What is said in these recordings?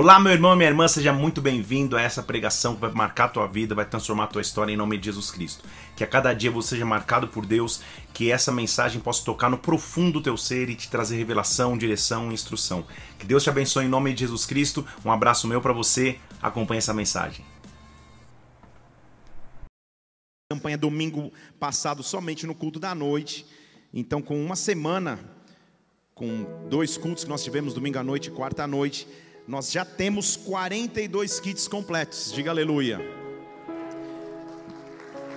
Olá, meu irmão e minha irmã, seja muito bem-vindo a essa pregação que vai marcar a tua vida, vai transformar a tua história em nome de Jesus Cristo. Que a cada dia você seja marcado por Deus, que essa mensagem possa tocar no profundo do teu ser e te trazer revelação, direção e instrução. Que Deus te abençoe em nome de Jesus Cristo. Um abraço meu para você. Acompanhe essa mensagem. campanha domingo passado somente no culto da noite. Então, com uma semana, com dois cultos que nós tivemos domingo à noite e quarta à noite, nós já temos 42 kits completos. Diga aleluia.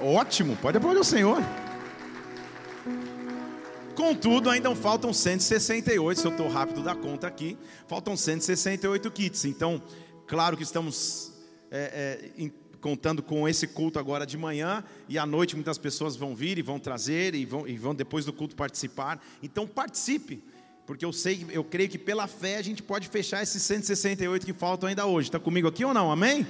Ótimo, pode aplaudir o Senhor. Contudo, ainda faltam 168, se eu estou rápido da conta aqui, faltam 168 kits. Então, claro que estamos é, é, contando com esse culto agora de manhã e à noite muitas pessoas vão vir e vão trazer e vão, e vão depois do culto participar. Então participe porque eu sei, eu creio que pela fé a gente pode fechar esses 168 que faltam ainda hoje. Está comigo aqui ou não? Amém?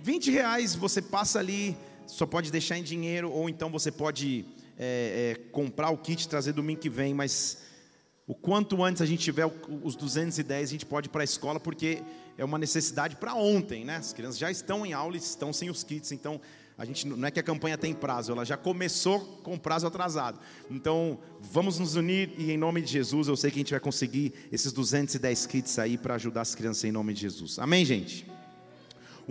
20 reais você passa ali, só pode deixar em dinheiro, ou então você pode é, é, comprar o kit e trazer domingo que vem, mas o quanto antes a gente tiver os 210, a gente pode ir para a escola, porque é uma necessidade para ontem, né? As crianças já estão em aula e estão sem os kits, então a gente não é que a campanha tem prazo, ela já começou com prazo atrasado. Então, vamos nos unir e em nome de Jesus, eu sei que a gente vai conseguir esses 210 kits aí para ajudar as crianças em nome de Jesus. Amém, gente?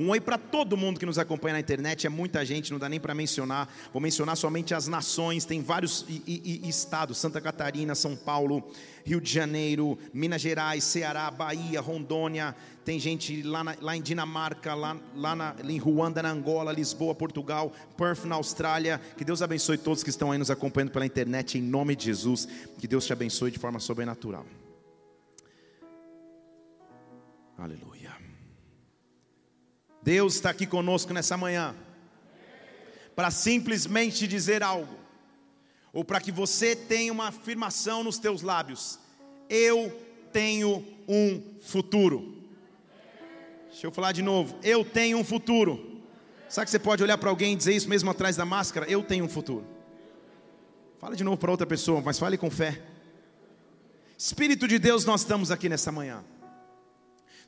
Um oi para todo mundo que nos acompanha na internet, é muita gente, não dá nem para mencionar. Vou mencionar somente as nações, tem vários i, i, estados: Santa Catarina, São Paulo, Rio de Janeiro, Minas Gerais, Ceará, Bahia, Rondônia. Tem gente lá, na, lá em Dinamarca, lá, lá na, em Ruanda, na Angola, Lisboa, Portugal, Perth, na Austrália. Que Deus abençoe todos que estão aí nos acompanhando pela internet, em nome de Jesus. Que Deus te abençoe de forma sobrenatural. Aleluia. Deus está aqui conosco nessa manhã para simplesmente dizer algo, ou para que você tenha uma afirmação nos teus lábios: Eu tenho um futuro. Deixa eu falar de novo: Eu tenho um futuro. Sabe que você pode olhar para alguém e dizer isso mesmo atrás da máscara? Eu tenho um futuro. Fala de novo para outra pessoa, mas fale com fé. Espírito de Deus, nós estamos aqui nessa manhã.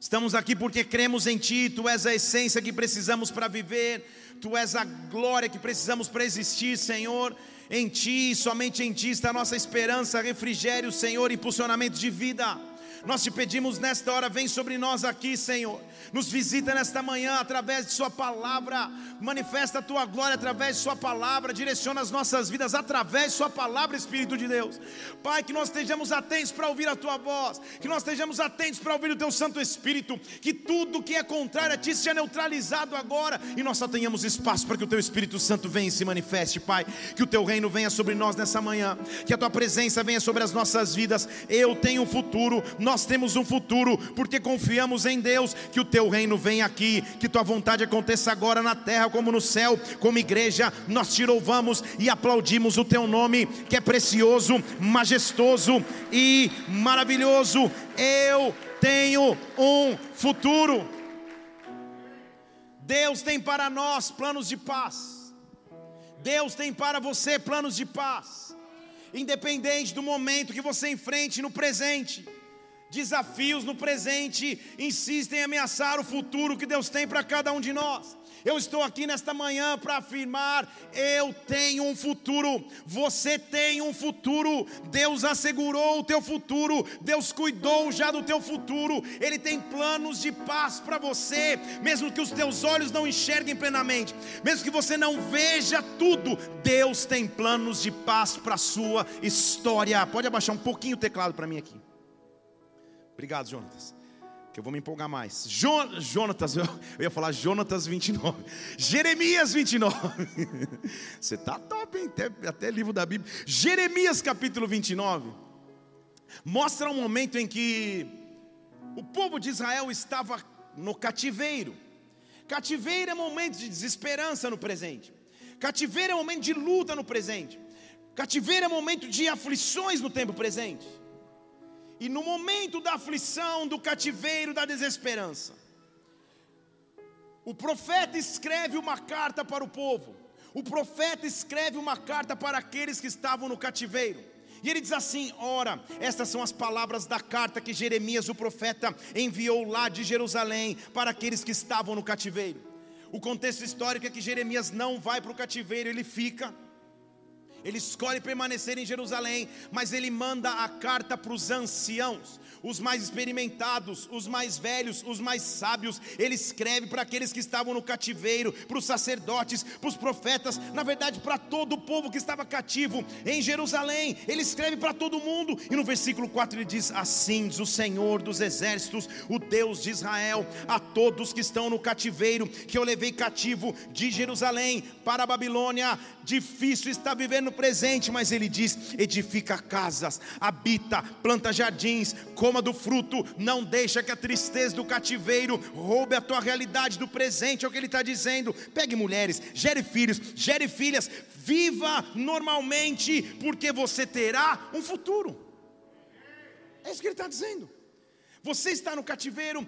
Estamos aqui porque cremos em Ti, Tu és a essência que precisamos para viver, Tu és a glória que precisamos para existir, Senhor. Em Ti, somente em Ti está a nossa esperança, refrigério, Senhor, impulsionamento de vida. Nós te pedimos nesta hora, vem sobre nós aqui, Senhor. Nos visita nesta manhã através de Sua palavra. Manifesta a tua glória através de Sua palavra. Direciona as nossas vidas através de Sua palavra, Espírito de Deus. Pai, que nós estejamos atentos para ouvir a Tua voz. Que nós estejamos atentos para ouvir o Teu Santo Espírito. Que tudo que é contrário a Ti seja neutralizado agora. E nós só tenhamos espaço para que o Teu Espírito Santo venha e se manifeste, Pai. Que o Teu reino venha sobre nós nessa manhã. Que a Tua presença venha sobre as nossas vidas. Eu tenho um futuro. Nós nós temos um futuro, porque confiamos em Deus, que o teu reino venha aqui, que tua vontade aconteça agora na terra como no céu, como igreja, nós te louvamos e aplaudimos o teu nome, que é precioso, majestoso e maravilhoso. Eu tenho um futuro. Deus tem para nós planos de paz. Deus tem para você planos de paz. Independente do momento que você enfrente no presente desafios no presente insistem em ameaçar o futuro que Deus tem para cada um de nós. Eu estou aqui nesta manhã para afirmar: eu tenho um futuro, você tem um futuro, Deus assegurou o teu futuro, Deus cuidou já do teu futuro, Ele tem planos de paz para você, mesmo que os teus olhos não enxerguem plenamente, mesmo que você não veja tudo, Deus tem planos de paz para a sua história. Pode abaixar um pouquinho o teclado para mim aqui. Obrigado, Jonatas. Que eu vou me empolgar mais. Jo, Jonatas, eu, eu ia falar Jonatas 29. Jeremias 29. Você tá top, hein? Até, até livro da Bíblia. Jeremias capítulo 29. Mostra um momento em que o povo de Israel estava no cativeiro. Cativeiro é momento de desesperança no presente. Cativeiro é momento de luta no presente. Cativeiro é momento de aflições no tempo presente. E no momento da aflição, do cativeiro, da desesperança, o profeta escreve uma carta para o povo. O profeta escreve uma carta para aqueles que estavam no cativeiro. E ele diz assim: Ora, estas são as palavras da carta que Jeremias, o profeta, enviou lá de Jerusalém para aqueles que estavam no cativeiro. O contexto histórico é que Jeremias não vai para o cativeiro, ele fica. Ele escolhe permanecer em Jerusalém, mas ele manda a carta para os anciãos, os mais experimentados, os mais velhos, os mais sábios. Ele escreve para aqueles que estavam no cativeiro, para os sacerdotes, para os profetas, na verdade, para todo o povo que estava cativo em Jerusalém. Ele escreve para todo mundo, e no versículo 4 ele diz: Assim diz o Senhor dos exércitos, o Deus de Israel, a todos que estão no cativeiro, que eu levei cativo de Jerusalém para a Babilônia. Difícil está vivendo no presente, mas ele diz: edifica casas, habita, planta jardins, como do fruto, não deixa que a tristeza do cativeiro roube a tua realidade do presente, é o que ele está dizendo. Pegue mulheres, gere filhos, gere filhas, viva normalmente, porque você terá um futuro. É isso que ele está dizendo. Você está no cativeiro,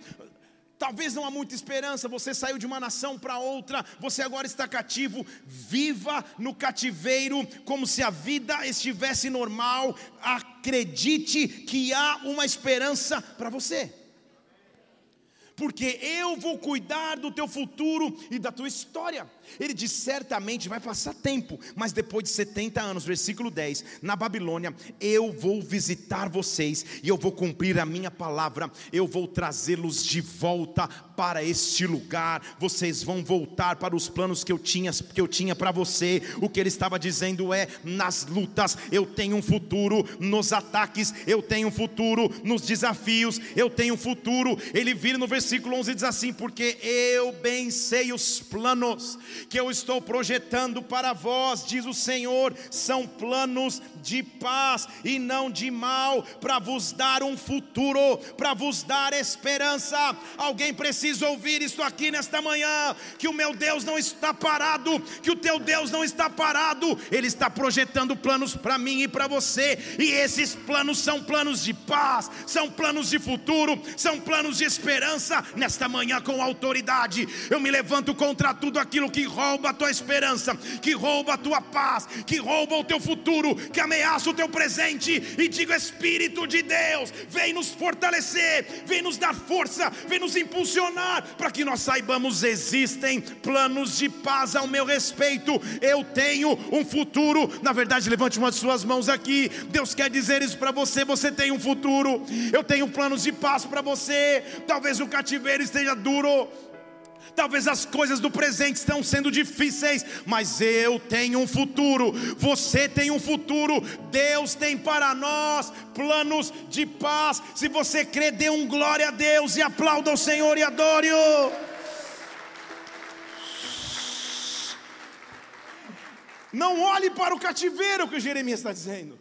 Talvez não há muita esperança, você saiu de uma nação para outra, você agora está cativo. Viva no cativeiro como se a vida estivesse normal. Acredite que há uma esperança para você porque eu vou cuidar do teu futuro e da tua história. Ele diz: certamente vai passar tempo, mas depois de 70 anos, versículo 10, na Babilônia, eu vou visitar vocês e eu vou cumprir a minha palavra, eu vou trazê-los de volta para este lugar. Vocês vão voltar para os planos que eu tinha, eu tinha para você. O que ele estava dizendo é: nas lutas eu tenho um futuro, nos ataques eu tenho um futuro, nos desafios eu tenho um futuro. Ele vira no versículo versículo 11 diz assim: Porque eu bem sei os planos que eu estou projetando para vós, diz o Senhor, são planos de paz e não de mal, para vos dar um futuro, para vos dar esperança. Alguém precisa ouvir isso aqui nesta manhã: que o meu Deus não está parado, que o teu Deus não está parado, Ele está projetando planos para mim e para você, e esses planos são planos de paz, são planos de futuro, são planos de esperança nesta manhã com autoridade. Eu me levanto contra tudo aquilo que rouba a tua esperança, que rouba a tua paz, que rouba o teu futuro, que ameaça o teu presente. E digo: Espírito de Deus, vem nos fortalecer, vem nos dar força, vem nos impulsionar, para que nós saibamos: existem planos de paz ao meu respeito. Eu tenho um futuro. Na verdade, levante uma de suas mãos aqui. Deus quer dizer isso para você: você tem um futuro. Eu tenho planos de paz para você. Talvez o cativeiro esteja duro. Talvez as coisas do presente estão sendo difíceis, mas eu tenho um futuro. Você tem um futuro. Deus tem para nós planos de paz. Se você crê, dê um glória a Deus e aplauda o Senhor e adore-o. Não olhe para o cativeiro que Jeremias está dizendo.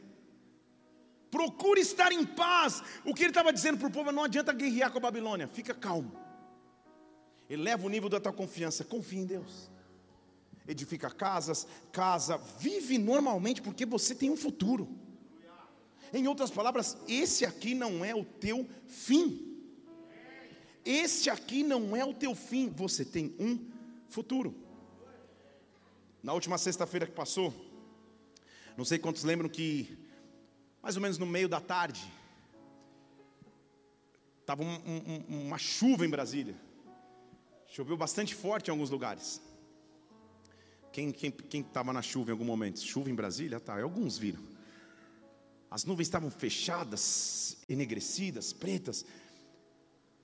Procure estar em paz. O que ele estava dizendo para o povo: não adianta guerrear com a Babilônia, fica calmo. Eleva o nível da tua confiança, confia em Deus. Edifica casas, casa, vive normalmente porque você tem um futuro. Em outras palavras, esse aqui não é o teu fim. Esse aqui não é o teu fim, você tem um futuro. Na última sexta-feira que passou, não sei quantos lembram que mais ou menos no meio da tarde, estava um, um, uma chuva em Brasília. Choveu bastante forte em alguns lugares. Quem estava na chuva em algum momento? Chuva em Brasília? Tá, alguns viram. As nuvens estavam fechadas, enegrecidas, pretas,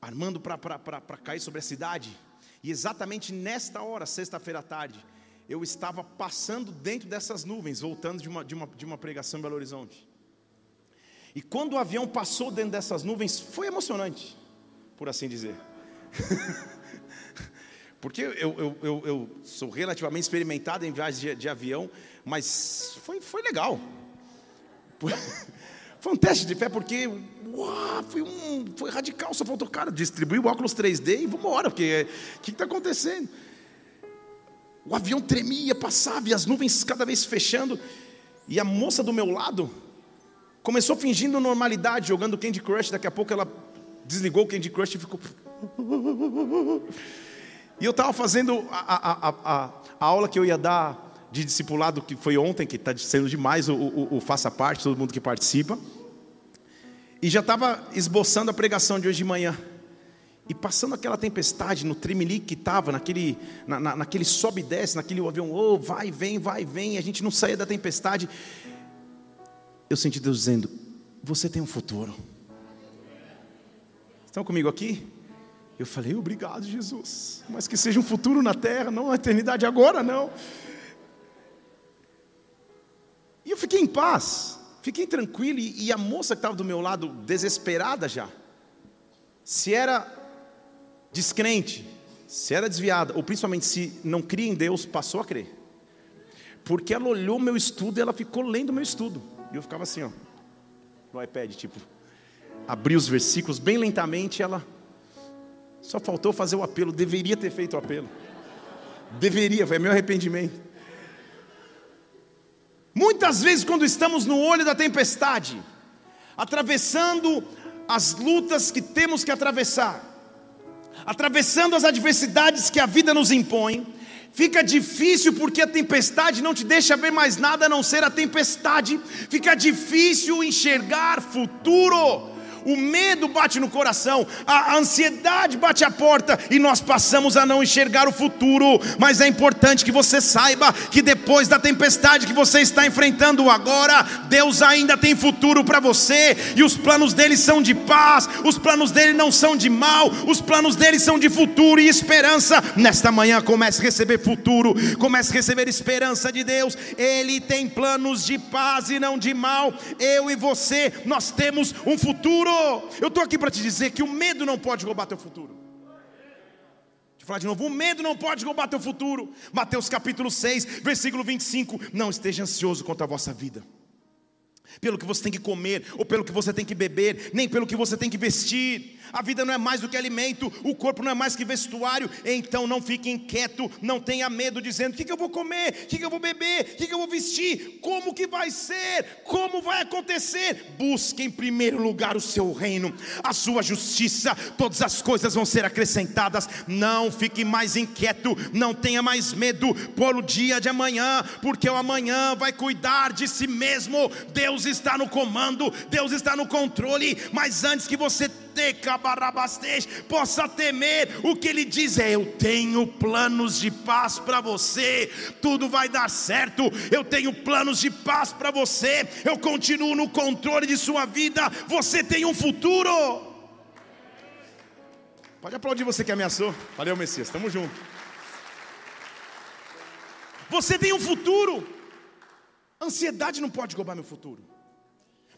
armando para cair sobre a cidade. E exatamente nesta hora, sexta-feira à tarde, eu estava passando dentro dessas nuvens, voltando de uma, de uma, de uma pregação em Belo Horizonte. E quando o avião passou dentro dessas nuvens, foi emocionante, por assim dizer. Porque eu, eu, eu, eu, sou relativamente experimentado em viagens de, de avião, mas foi, foi legal. Foi um teste de fé, porque uau, foi, um, foi radical. Só faltou, cara, distribuir o óculos 3D e vamos embora, porque o que está acontecendo? O avião tremia, passava e as nuvens cada vez fechando. E a moça do meu lado, Começou fingindo normalidade, jogando Candy Crush, daqui a pouco ela desligou o Candy Crush e ficou. E eu estava fazendo a, a, a, a, aula que eu ia dar de discipulado que foi ontem, que está sendo demais o, o, o faça parte, todo mundo que participa. E já estava esboçando a pregação de hoje de manhã. E passando aquela tempestade no tremelique que estava, naquele, na, na, naquele sobe e desce, naquele avião, oh, vai, vem, vai, vem, a gente não saía da tempestade. Eu senti Deus dizendo: Você tem um futuro. Estão comigo aqui? Eu falei: Obrigado, Jesus. Mas que seja um futuro na terra, não uma eternidade agora, não. E eu fiquei em paz, fiquei tranquilo. E, e a moça que estava do meu lado, desesperada já, se era descrente, se era desviada, ou principalmente se não cria em Deus, passou a crer. Porque ela olhou meu estudo e ela ficou lendo meu estudo. E eu ficava assim, ó, no iPad, tipo, abri os versículos bem lentamente, ela só faltou fazer o apelo, deveria ter feito o apelo. Deveria, foi meu arrependimento. Muitas vezes, quando estamos no olho da tempestade, atravessando as lutas que temos que atravessar, atravessando as adversidades que a vida nos impõe, fica difícil porque a tempestade não te deixa ver mais nada a não ser a tempestade, fica difícil enxergar futuro o medo bate no coração, a ansiedade bate à porta e nós passamos a não enxergar o futuro. Mas é importante que você saiba que depois da tempestade que você está enfrentando agora, Deus ainda tem futuro para você e os planos dele são de paz, os planos dele não são de mal, os planos dele são de futuro e esperança. Nesta manhã comece a receber futuro, comece a receber esperança de Deus. Ele tem planos de paz e não de mal. Eu e você, nós temos um futuro Eu estou aqui para te dizer que o medo não pode roubar teu futuro. Deixa eu falar de novo: o medo não pode roubar teu futuro. Mateus capítulo 6, versículo 25. Não esteja ansioso contra a vossa vida pelo que você tem que comer, ou pelo que você tem que beber, nem pelo que você tem que vestir. A vida não é mais do que alimento, o corpo não é mais que vestuário. Então não fique inquieto, não tenha medo, dizendo: o que, que eu vou comer, o que, que eu vou beber, o que, que eu vou vestir, como que vai ser, como vai acontecer. Busque em primeiro lugar o seu reino, a sua justiça, todas as coisas vão ser acrescentadas. Não fique mais inquieto, não tenha mais medo por o dia de amanhã, porque o amanhã vai cuidar de si mesmo. Deus está no comando, Deus está no controle, mas antes que você possa temer, o que ele diz é: Eu tenho planos de paz para você, tudo vai dar certo, eu tenho planos de paz para você, eu continuo no controle de sua vida, você tem um futuro. Pode aplaudir você que ameaçou. Valeu, Messias, estamos juntos. Você tem um futuro. Ansiedade não pode roubar meu futuro.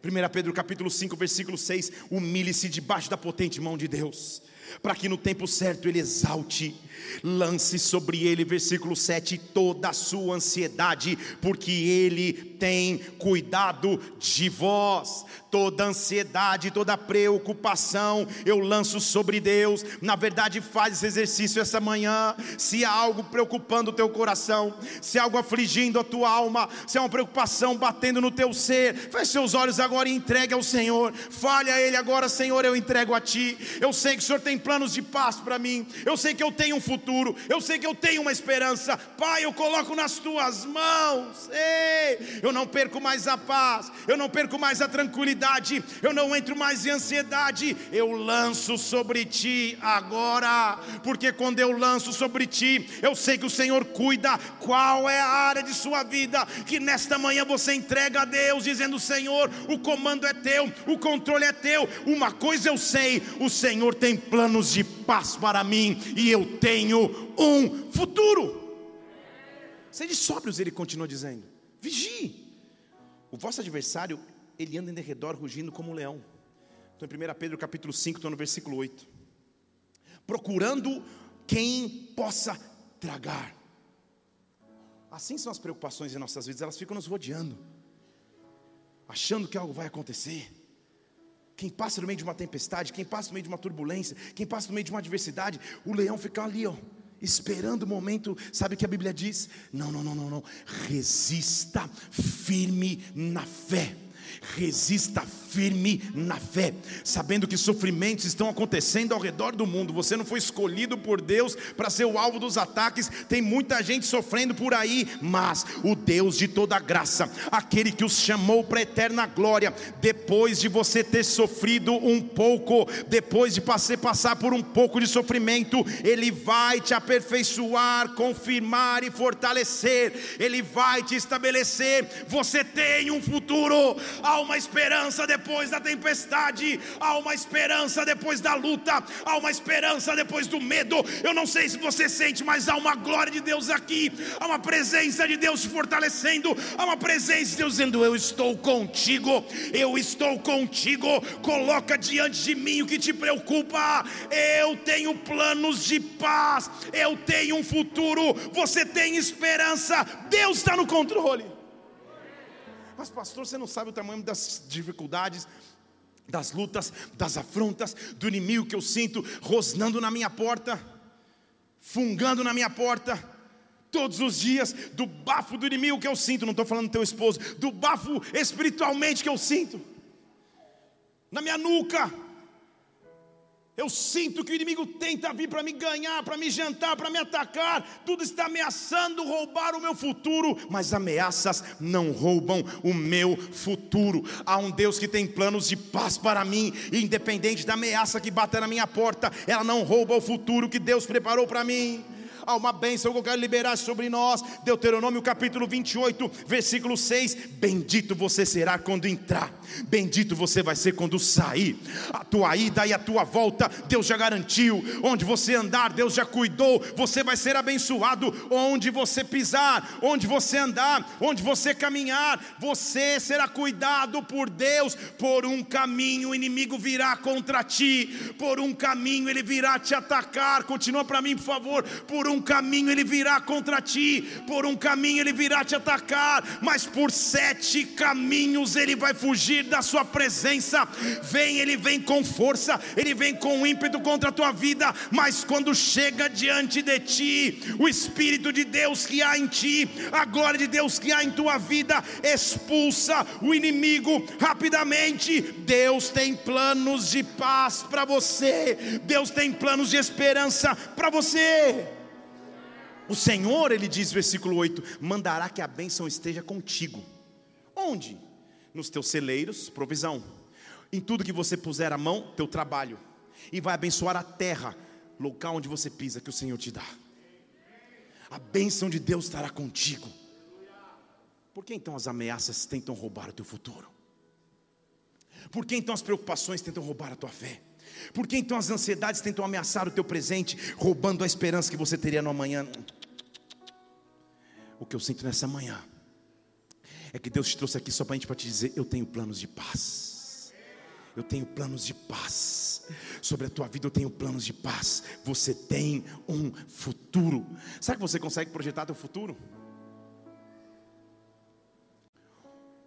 1 Pedro capítulo 5, versículo 6, humilhe-se debaixo da potente mão de Deus, para que no tempo certo ele exalte lance sobre ele, versículo 7, toda a sua ansiedade, porque ele tem cuidado de vós. Toda ansiedade, toda preocupação, eu lanço sobre Deus. Na verdade, faz esse exercício essa manhã. Se há algo preocupando o teu coração, se há algo afligindo a tua alma, se há uma preocupação batendo no teu ser, feche seus olhos agora e entregue ao Senhor. Fale a Ele agora, Senhor, eu entrego a Ti. Eu sei que o Senhor tem planos de paz para mim. Eu sei que eu tenho um futuro, eu sei que eu tenho uma esperança. Pai, eu coloco nas tuas mãos. Ei, eu não perco mais a paz, eu não perco mais a tranquilidade, eu não entro mais em ansiedade. Eu lanço sobre ti agora, porque quando eu lanço sobre ti, eu sei que o Senhor cuida. Qual é a área de sua vida que nesta manhã você entrega a Deus, dizendo: Senhor, o comando é teu, o controle é teu. Uma coisa eu sei: o Senhor tem planos de paz para mim e eu tenho um futuro. Sede sóbrios, ele continua dizendo. Vigie. O vosso adversário, ele anda em derredor rugindo como um leão. Estou em 1 Pedro capítulo 5, estou no versículo 8. Procurando quem possa tragar. Assim são as preocupações em nossas vidas, elas ficam nos rodeando, achando que algo vai acontecer. Quem passa no meio de uma tempestade, quem passa no meio de uma turbulência, quem passa no meio de uma adversidade, o leão fica ali, ó, esperando o momento. Sabe o que a Bíblia diz? Não, não, não, não, não. Resista firme na fé. Resista firme na fé, sabendo que sofrimentos estão acontecendo ao redor do mundo. Você não foi escolhido por Deus para ser o alvo dos ataques, tem muita gente sofrendo por aí, mas o Deus de toda graça, aquele que os chamou para a eterna glória, depois de você ter sofrido um pouco, depois de você passar por um pouco de sofrimento, Ele vai te aperfeiçoar, confirmar e fortalecer, Ele vai te estabelecer. Você tem um futuro, há uma esperança depois da tempestade, há uma esperança depois da luta, há uma esperança depois do medo. Eu não sei se você sente, mas há uma glória de Deus aqui, há uma presença de Deus te fortalecendo, há uma presença de Deus dizendo: Eu estou contigo, eu estou contigo. Coloca diante de mim o que te preocupa. Eu tenho planos de paz, eu tenho um futuro, você tem esperança, Deus está no controle. Mas, pastor, você não sabe o tamanho das dificuldades, das lutas, das afrontas, do inimigo que eu sinto rosnando na minha porta, fungando na minha porta, todos os dias, do bafo do inimigo que eu sinto, não estou falando do teu esposo, do bafo espiritualmente que eu sinto, na minha nuca, eu sinto que o inimigo tenta vir para me ganhar, para me jantar, para me atacar. Tudo está ameaçando roubar o meu futuro, mas ameaças não roubam o meu futuro. Há um Deus que tem planos de paz para mim, independente da ameaça que bater na minha porta, ela não rouba o futuro que Deus preparou para mim há uma bênção que eu quero liberar sobre nós. Deuteronômio capítulo 28, versículo 6: Bendito você será quando entrar, bendito você vai ser quando sair. A tua ida e a tua volta, Deus já garantiu. Onde você andar, Deus já cuidou. Você vai ser abençoado onde você pisar, onde você andar, onde você caminhar, você será cuidado por Deus. Por um caminho o inimigo virá contra ti, por um caminho ele virá te atacar. Continua para mim, por favor. Por um caminho ele virá contra ti, por um caminho ele virá te atacar, mas por sete caminhos ele vai fugir da sua presença. Vem, ele vem com força, ele vem com ímpeto contra a tua vida, mas quando chega diante de ti, o Espírito de Deus que há em ti, a glória de Deus que há em tua vida, expulsa o inimigo rapidamente. Deus tem planos de paz para você, Deus tem planos de esperança para você. O Senhor, ele diz, versículo 8: mandará que a bênção esteja contigo. Onde? Nos teus celeiros, provisão. Em tudo que você puser a mão, teu trabalho. E vai abençoar a terra, local onde você pisa, que o Senhor te dá. A bênção de Deus estará contigo. Por que então as ameaças tentam roubar o teu futuro? Por que então as preocupações tentam roubar a tua fé? Por que então as ansiedades tentam ameaçar o teu presente, roubando a esperança que você teria no amanhã? O que eu sinto nessa manhã é que Deus te trouxe aqui só para gente para te dizer: eu tenho planos de paz. Eu tenho planos de paz. Sobre a tua vida eu tenho planos de paz. Você tem um futuro. Sabe que você consegue projetar teu futuro?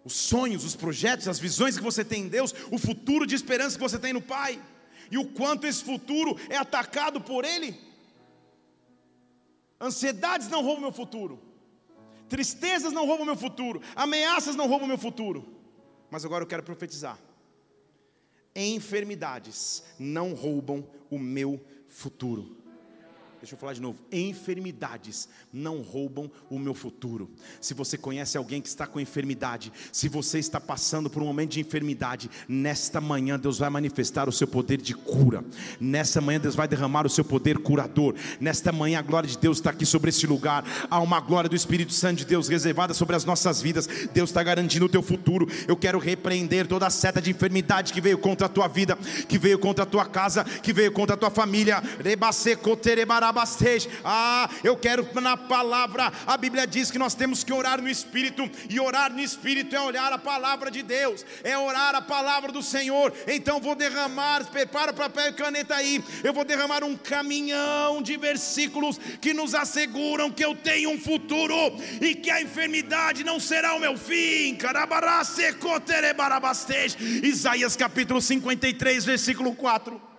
Os sonhos, os projetos, as visões que você tem em Deus, o futuro de esperança que você tem no Pai e o quanto esse futuro é atacado por Ele. Ansiedades não roubam meu futuro, tristezas não roubam meu futuro, ameaças não roubam meu futuro. Mas agora eu quero profetizar: enfermidades não roubam o meu futuro. Deixa eu falar de novo. Enfermidades não roubam o meu futuro. Se você conhece alguém que está com enfermidade, se você está passando por um momento de enfermidade, nesta manhã Deus vai manifestar o seu poder de cura. Nesta manhã Deus vai derramar o seu poder curador. Nesta manhã a glória de Deus está aqui sobre esse lugar. Há uma glória do Espírito Santo de Deus reservada sobre as nossas vidas. Deus está garantindo o teu futuro. Eu quero repreender toda a seta de enfermidade que veio contra a tua vida, que veio contra a tua casa, que veio contra a tua família. Ah, eu quero na palavra. A Bíblia diz que nós temos que orar no Espírito, e orar no Espírito é olhar a palavra de Deus, é orar a palavra do Senhor. Então vou derramar, prepara papel e caneta aí. Eu vou derramar um caminhão de versículos que nos asseguram que eu tenho um futuro e que a enfermidade não será o meu fim. Isaías capítulo 53, versículo 4.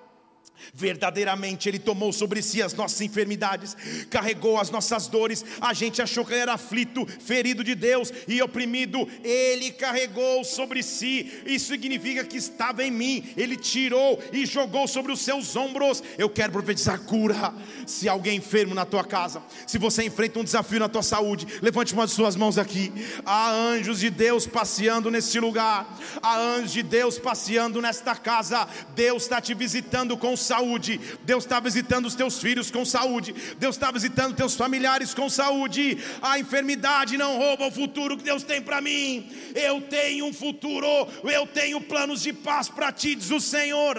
Verdadeiramente Ele tomou sobre si as nossas enfermidades, carregou as nossas dores. A gente achou que ele era aflito, ferido de Deus e oprimido. Ele carregou sobre si. Isso significa que estava em mim. Ele tirou e jogou sobre os seus ombros. Eu quero profetizar cura. Se alguém enfermo na tua casa, se você enfrenta um desafio na tua saúde, levante uma de suas mãos aqui. Há anjos de Deus passeando nesse lugar. Há anjos de Deus passeando nesta casa. Deus está te visitando com saúde. Deus está visitando os teus filhos com saúde. Deus está visitando teus familiares com saúde. A enfermidade não rouba o futuro que Deus tem para mim. Eu tenho um futuro, eu tenho planos de paz para ti, diz o Senhor.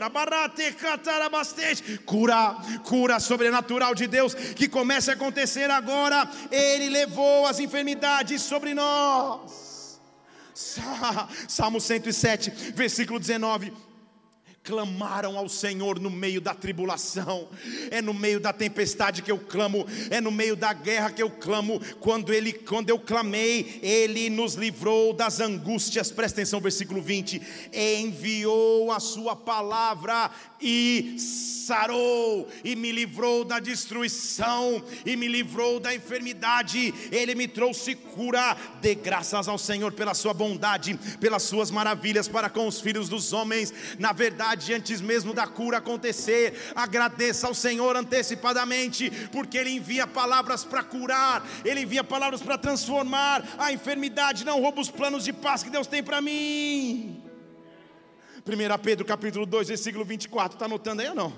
Cura, cura sobrenatural de Deus que começa a acontecer agora. Ele levou as enfermidades sobre nós. Salmo 107, versículo 19 clamaram ao Senhor no meio da tribulação, é no meio da tempestade que eu clamo, é no meio da guerra que eu clamo. Quando ele, quando eu clamei, ele nos livrou das angústias. Presta atenção, versículo 20: enviou a sua palavra e sarou, e me livrou da destruição, e me livrou da enfermidade, ele me trouxe cura. Dê graças ao Senhor pela sua bondade, pelas suas maravilhas para com os filhos dos homens. Na verdade, antes mesmo da cura acontecer, agradeça ao Senhor antecipadamente, porque Ele envia palavras para curar, Ele envia palavras para transformar. A enfermidade não rouba os planos de paz que Deus tem para mim. 1 Pedro capítulo 2, versículo 24, está anotando aí ou não?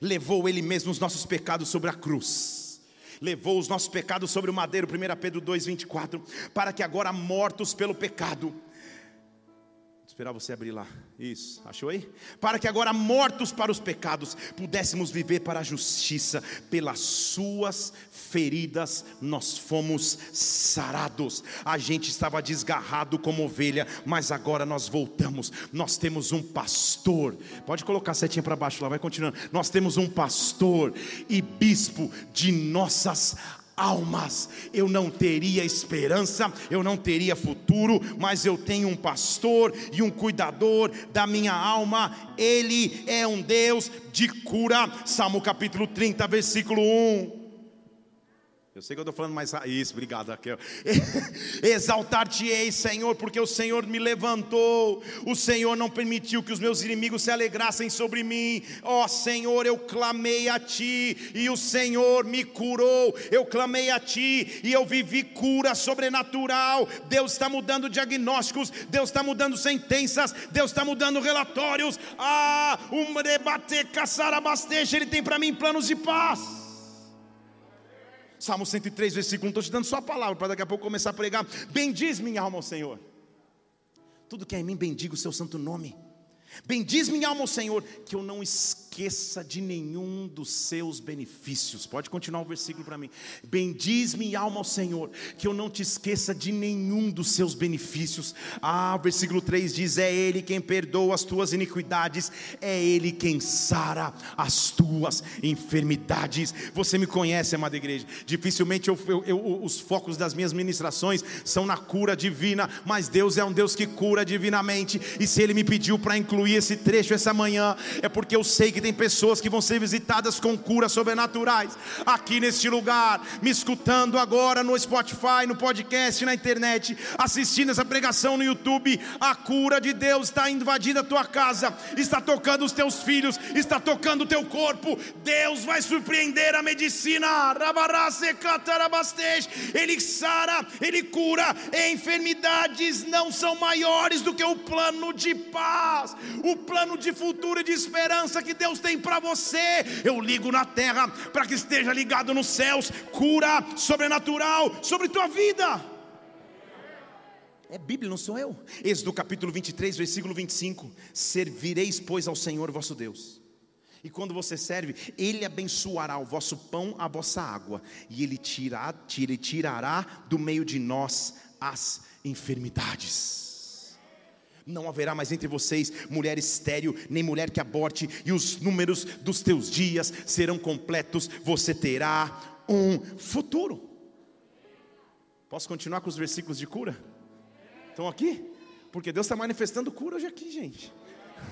Levou ele mesmo os nossos pecados sobre a cruz. Levou os nossos pecados sobre o madeiro, 1 Pedro 2, 24, para que agora mortos pelo pecado, esperar você abrir lá. Isso, achou aí? Para que agora, mortos para os pecados, pudéssemos viver para a justiça. Pelas suas feridas nós fomos sarados. A gente estava desgarrado como ovelha, mas agora nós voltamos. Nós temos um pastor. Pode colocar a setinha para baixo lá, vai continuando. Nós temos um pastor e bispo de nossas almas. Eu não teria esperança, eu não teria futuro, mas eu tenho um pastor e um cuidador da minha alma. Ele é um Deus de cura. Salmo capítulo 30, versículo 1. Eu sei que eu estou falando mais. Isso, obrigado, Raquel. Exaltar-te-ei, Senhor, porque o Senhor me levantou. O Senhor não permitiu que os meus inimigos se alegrassem sobre mim. Ó oh, Senhor, eu clamei a Ti e o Senhor me curou. Eu clamei a Ti e eu vivi cura sobrenatural. Deus está mudando diagnósticos. Deus está mudando sentenças. Deus está mudando relatórios. Ah, um debate, caçar abasteja. Ele tem para mim planos de paz. Salmo 103, versículo 1. Estou te dando só a palavra para daqui a pouco começar a pregar. Bendiz minha alma ao Senhor. Tudo que é em mim, bendiga o seu santo nome. Bendiz minha alma ao Senhor, que eu não esqueça de nenhum dos seus benefícios. Pode continuar o versículo para mim. Bendiz minha alma ao Senhor, que eu não te esqueça de nenhum dos seus benefícios. Ah, versículo 3 diz: É Ele quem perdoa as tuas iniquidades, é Ele quem sara as tuas enfermidades. Você me conhece, amada igreja. Dificilmente eu, eu, eu, os focos das minhas ministrações são na cura divina, mas Deus é um Deus que cura divinamente, e se Ele me pediu para incluir esse trecho essa manhã, é porque eu sei que tem pessoas que vão ser visitadas com curas sobrenaturais aqui neste lugar, me escutando agora no Spotify, no podcast, na internet, assistindo essa pregação no YouTube. A cura de Deus está invadindo a tua casa, está tocando os teus filhos, está tocando o teu corpo. Deus vai surpreender a medicina. Ele sara, ele cura. Enfermidades não são maiores do que o plano de paz o plano de futuro e de esperança que Deus tem para você. Eu ligo na terra para que esteja ligado nos céus, cura sobrenatural sobre tua vida. É Bíblia, não sou eu. Êxodo capítulo 23, versículo 25: Servireis, pois, ao Senhor vosso Deus. E quando você serve, Ele abençoará o vosso pão, a vossa água, e Ele, tirará, ele tirará do meio de nós as enfermidades. Não haverá mais entre vocês mulher estéril, nem mulher que aborte, e os números dos teus dias serão completos. Você terá um futuro. Posso continuar com os versículos de cura? Estão aqui? Porque Deus está manifestando cura hoje aqui, gente.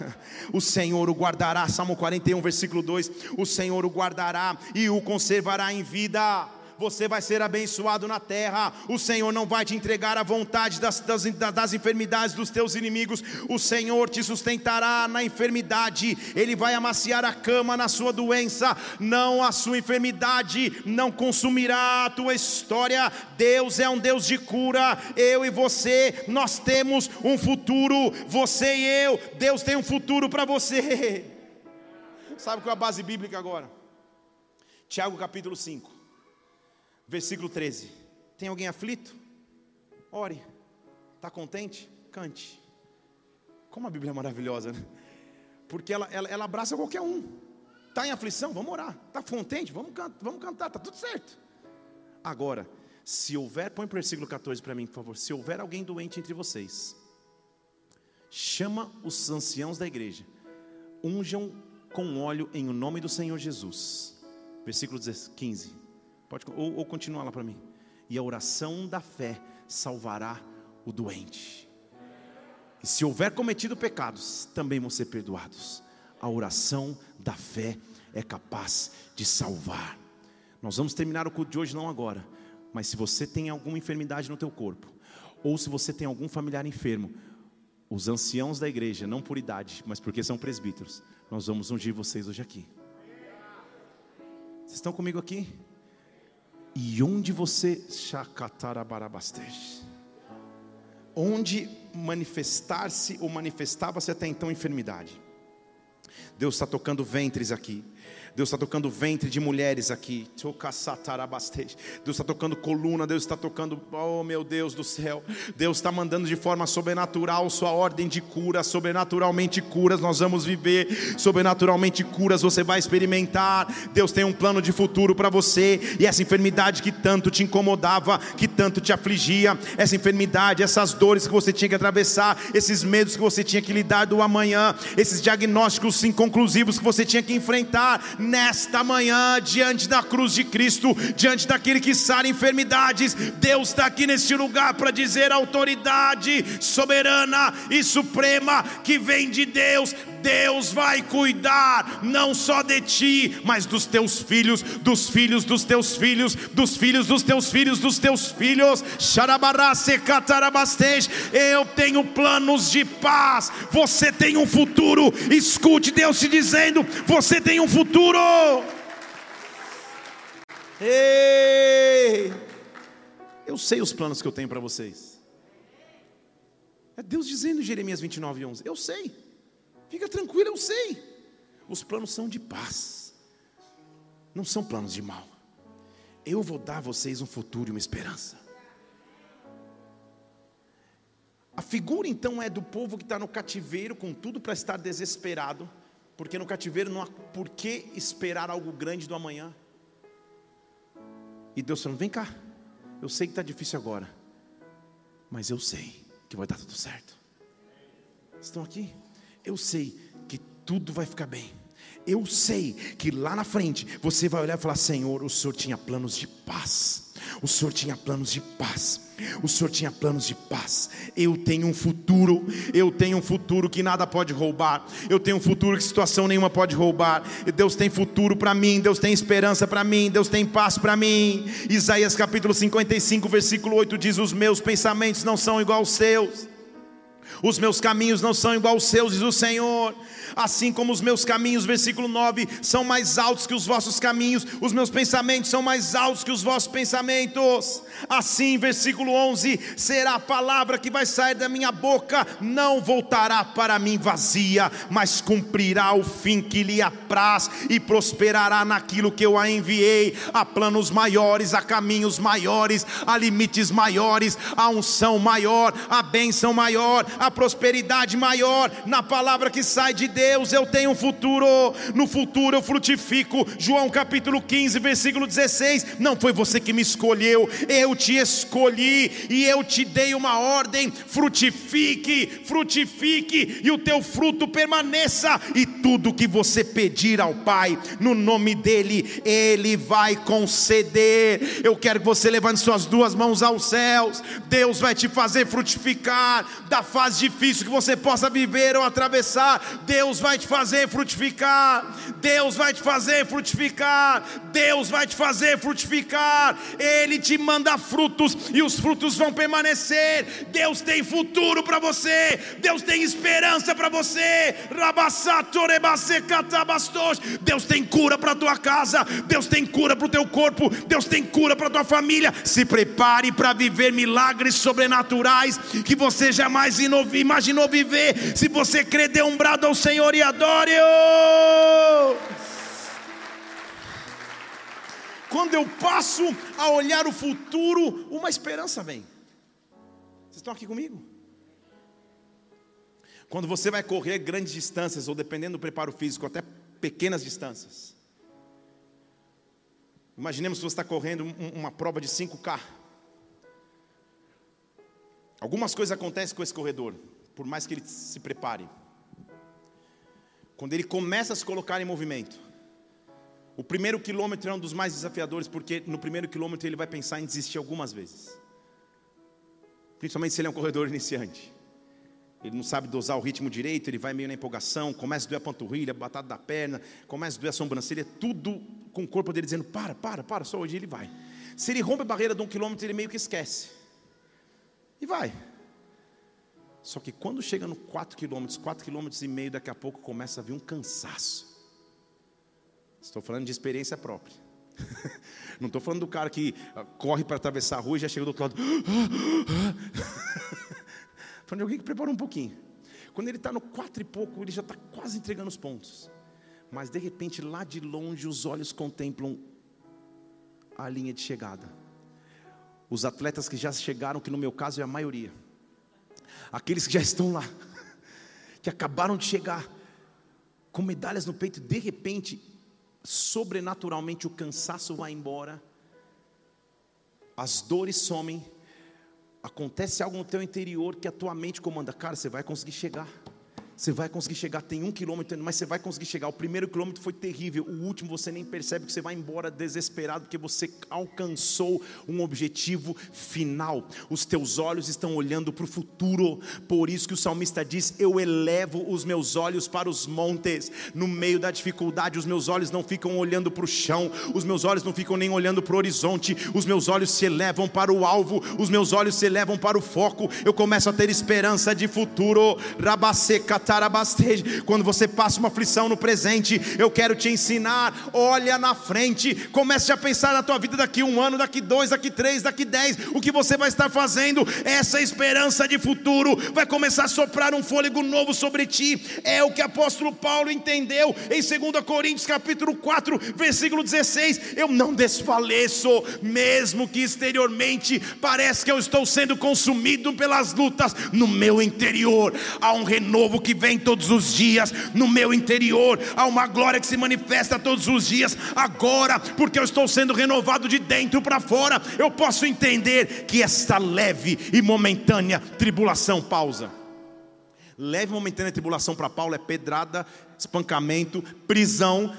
O Senhor o guardará, Salmo 41, versículo 2: O Senhor o guardará e o conservará em vida você vai ser abençoado na terra. O Senhor não vai te entregar a vontade das, das, das enfermidades dos teus inimigos. O Senhor te sustentará na enfermidade. Ele vai amaciar a cama na sua doença. Não a sua enfermidade não consumirá a tua história. Deus é um Deus de cura. Eu e você, nós temos um futuro. Você e eu, Deus tem um futuro para você. Sabe qual é a base bíblica agora? Tiago capítulo 5 versículo 13. Tem alguém aflito? Ore. Está contente? Cante. Como a Bíblia é maravilhosa, né? Porque ela, ela, ela abraça qualquer um. Está em aflição? Vamos orar. Está contente? Vamos, vamos cantar, está tudo certo. Agora, se houver, põe o versículo 14 para mim, por favor. Se houver alguém doente entre vocês, chama os anciãos da igreja, unjam com óleo em o nome do Senhor Jesus. Versículo 15. Pode, ou, ou continuar lá para mim. E a oração da fé salvará o doente. E se houver cometido pecados, também vão ser perdoados. A oração da fé é capaz de salvar. Nós vamos terminar o culto de hoje não agora, mas se você tem alguma enfermidade no teu corpo, ou se você tem algum familiar enfermo, os anciãos da igreja, não por idade, mas porque são presbíteros, nós vamos ungir vocês hoje aqui. Vocês estão comigo aqui? E onde você onde manifestar-se ou manifestava-se até então enfermidade. Deus está tocando ventres aqui. Deus está tocando ventre de mulheres aqui. Deus está tocando coluna, Deus está tocando, oh meu Deus do céu. Deus está mandando de forma sobrenatural sua ordem de cura, sobrenaturalmente curas nós vamos viver, sobrenaturalmente curas você vai experimentar. Deus tem um plano de futuro para você, e essa enfermidade que tanto te incomodava, que tanto te afligia, essa enfermidade, essas dores que você tinha que atravessar, esses medos que você tinha que lidar do amanhã, esses diagnósticos inconclusivos que você tinha que enfrentar nesta manhã, diante da cruz de Cristo, diante daquele que sara enfermidades. Deus está aqui neste lugar para dizer autoridade soberana e suprema que vem de Deus. Deus vai cuidar não só de ti, mas dos teus filhos, dos filhos dos teus filhos, dos filhos dos teus filhos, dos teus filhos. Eu tenho planos de paz. Você tem um futuro. Escute Deus te dizendo: você tem um futuro. Ei! Eu sei os planos que eu tenho para vocês. É Deus dizendo em Jeremias 29, 11: Eu sei. Fica tranquilo, eu sei. Os planos são de paz, não são planos de mal. Eu vou dar a vocês um futuro e uma esperança. A figura então é do povo que está no cativeiro, com tudo para estar desesperado, porque no cativeiro não há por que esperar algo grande do amanhã. E Deus falando: vem cá, eu sei que está difícil agora, mas eu sei que vai dar tudo certo. Estão aqui? Eu sei que tudo vai ficar bem. Eu sei que lá na frente você vai olhar e falar: Senhor, o Senhor tinha planos de paz. O Senhor tinha planos de paz. O Senhor tinha planos de paz. Eu tenho um futuro. Eu tenho um futuro que nada pode roubar. Eu tenho um futuro que situação nenhuma pode roubar. Deus tem futuro para mim. Deus tem esperança para mim. Deus tem paz para mim. Isaías capítulo 55, versículo 8 diz: Os meus pensamentos não são igual aos seus os meus caminhos não são igual aos seus, diz o Senhor. Assim como os meus caminhos, versículo 9, são mais altos que os vossos caminhos, os meus pensamentos são mais altos que os vossos pensamentos. Assim, versículo 11, será a palavra que vai sair da minha boca, não voltará para mim vazia, mas cumprirá o fim que lhe apraz e prosperará naquilo que eu a enviei. Há planos maiores, há caminhos maiores, há limites maiores, há unção maior, há bênção maior, há prosperidade maior na palavra que sai de Deus. Eu tenho um futuro, no futuro eu frutifico. João capítulo 15, versículo 16. Não foi você que me escolheu, eu te escolhi e eu te dei uma ordem: frutifique, frutifique e o teu fruto permaneça. E tudo que você pedir ao Pai, no nome dEle, Ele vai conceder. Eu quero que você levante suas duas mãos aos céus. Deus vai te fazer frutificar da fase difícil que você possa viver ou atravessar, Deus vai te fazer frutificar. Deus vai te fazer frutificar. Deus vai te fazer frutificar. Ele te manda frutos e os frutos vão permanecer. Deus tem futuro para você. Deus tem esperança para você. Deus tem cura para tua casa. Deus tem cura para o teu corpo. Deus tem cura para tua família. Se prepare para viver milagres sobrenaturais que você jamais imaginou viver. Se você crê, dê um brado ao Senhor e adore-o. Quando eu passo a olhar o futuro, uma esperança vem. Vocês estão aqui comigo? Quando você vai correr grandes distâncias, ou dependendo do preparo físico, até pequenas distâncias. Imaginemos que você está correndo uma prova de 5K. Algumas coisas acontecem com esse corredor, por mais que ele se prepare. Quando ele começa a se colocar em movimento, o primeiro quilômetro é um dos mais desafiadores, porque no primeiro quilômetro ele vai pensar em desistir algumas vezes. Principalmente se ele é um corredor iniciante. Ele não sabe dosar o ritmo direito, ele vai meio na empolgação, começa a doer a panturrilha, a batata da perna, começa a doer a sobrancelha, tudo com o corpo dele dizendo: para, para, para, só hoje ele vai. Se ele rompe a barreira de um quilômetro, ele meio que esquece. E vai. Só que quando chega no 4 quilômetros, 4 quilômetros e meio, daqui a pouco começa a vir um cansaço. Estou falando de experiência própria. Não estou falando do cara que ah, corre para atravessar a rua e já chega do outro lado. falando de alguém que preparou um pouquinho. Quando ele está no quatro e pouco, ele já está quase entregando os pontos. Mas de repente, lá de longe, os olhos contemplam a linha de chegada. Os atletas que já chegaram, que no meu caso é a maioria aqueles que já estão lá, que acabaram de chegar, com medalhas no peito, de repente, sobrenaturalmente o cansaço vai embora, as dores somem, acontece algo no teu interior que a tua mente comanda, cara, você vai conseguir chegar. Você vai conseguir chegar, tem um quilômetro, mas você vai conseguir chegar. O primeiro quilômetro foi terrível, o último você nem percebe que você vai embora desesperado, porque você alcançou um objetivo final. Os teus olhos estão olhando para o futuro, por isso que o salmista diz: Eu elevo os meus olhos para os montes. No meio da dificuldade, os meus olhos não ficam olhando para o chão, os meus olhos não ficam nem olhando para o horizonte, os meus olhos se elevam para o alvo, os meus olhos se elevam para o foco. Eu começo a ter esperança de futuro. Rabaseca quando você passa uma aflição no presente, eu quero te ensinar. Olha na frente, comece a pensar na tua vida daqui um ano, daqui dois, daqui três, daqui dez. O que você vai estar fazendo? Essa esperança de futuro vai começar a soprar um fôlego novo sobre ti. É o que o apóstolo Paulo entendeu em 2 Coríntios capítulo 4, versículo 16. Eu não desfaleço, mesmo que exteriormente parece que eu estou sendo consumido pelas lutas, no meu interior há um renovo que vem todos os dias no meu interior, há uma glória que se manifesta todos os dias. Agora, porque eu estou sendo renovado de dentro para fora, eu posso entender que esta leve e momentânea tribulação, pausa. Leve momentânea tribulação para Paulo é pedrada, espancamento, prisão,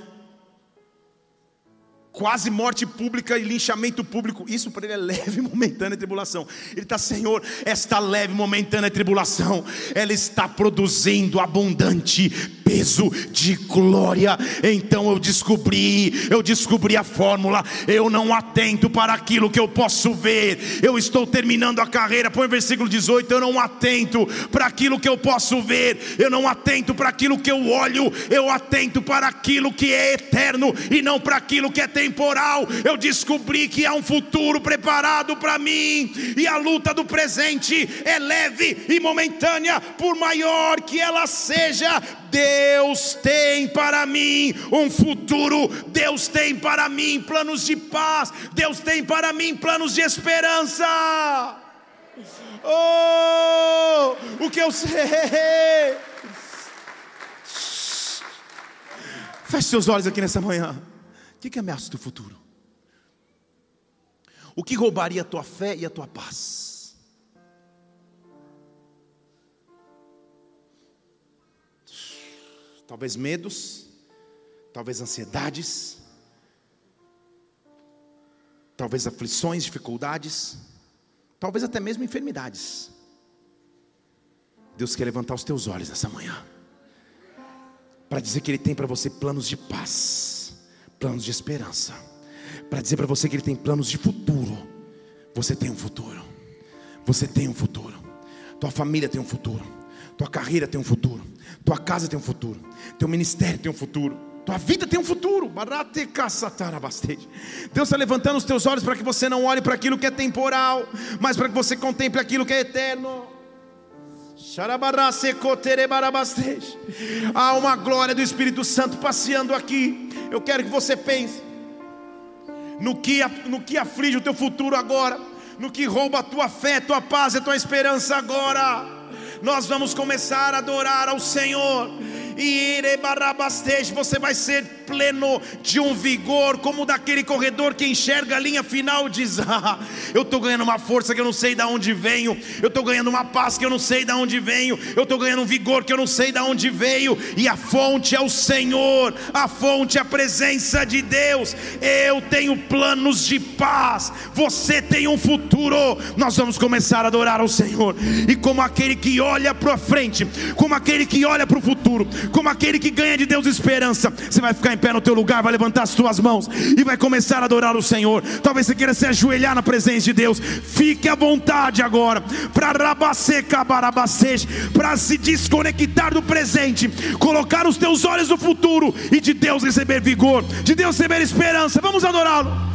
quase morte pública e linchamento público. Isso para ele é leve, momentânea tribulação. Ele está, Senhor, esta leve, momentânea tribulação, ela está produzindo abundante peso de glória. Então eu descobri, eu descobri a fórmula. Eu não atento para aquilo que eu posso ver. Eu estou terminando a carreira. Põe o versículo 18. Eu não atento para aquilo que eu posso ver. Eu não atento para aquilo que eu olho. Eu atento para aquilo que é eterno e não para aquilo que é temporal. Eu descobri que há um futuro preparado para mim e a luta do presente é leve e momentânea, por maior que ela seja. Deus tem para mim um futuro, Deus tem para mim planos de paz, Deus tem para mim planos de esperança. Oh, o que eu sei. Feche seus olhos aqui nessa manhã. O que, que ameaça o teu futuro? O que roubaria a tua fé e a tua paz? Talvez medos, talvez ansiedades, talvez aflições, dificuldades, talvez até mesmo enfermidades. Deus quer levantar os teus olhos nessa manhã para dizer que Ele tem para você planos de paz, planos de esperança, para dizer para você que Ele tem planos de futuro. Você tem um futuro, você tem um futuro, tua família tem um futuro, tua carreira tem um futuro, tua casa tem um futuro, teu ministério tem um futuro. Tua vida tem um futuro. Deus está levantando os teus olhos para que você não olhe para aquilo que é temporal, mas para que você contemple aquilo que é eterno. Há uma glória do Espírito Santo passeando aqui. Eu quero que você pense no que, no que aflige o teu futuro agora, no que rouba a tua fé, tua paz e tua esperança agora. Nós vamos começar a adorar ao Senhor e você vai ser pleno de um vigor, como daquele corredor que enxerga a linha final e diz: ah, Eu estou ganhando uma força que eu não sei de onde venho, eu estou ganhando uma paz que eu não sei de onde venho, eu estou ganhando um vigor que eu não sei de onde veio, e a fonte é o Senhor, a fonte é a presença de Deus. Eu tenho planos de paz, você tem um futuro. Nós vamos começar a adorar ao Senhor, e como aquele que olha para frente, como aquele que olha para o futuro, como aquele que ganha de Deus esperança. Você vai ficar em pé no teu lugar, vai levantar as tuas mãos e vai começar a adorar o Senhor. Talvez você queira se ajoelhar na presença de Deus. Fique à vontade agora para para se desconectar do presente, colocar os teus olhos no futuro e de Deus receber vigor, de Deus receber esperança. Vamos adorá-lo.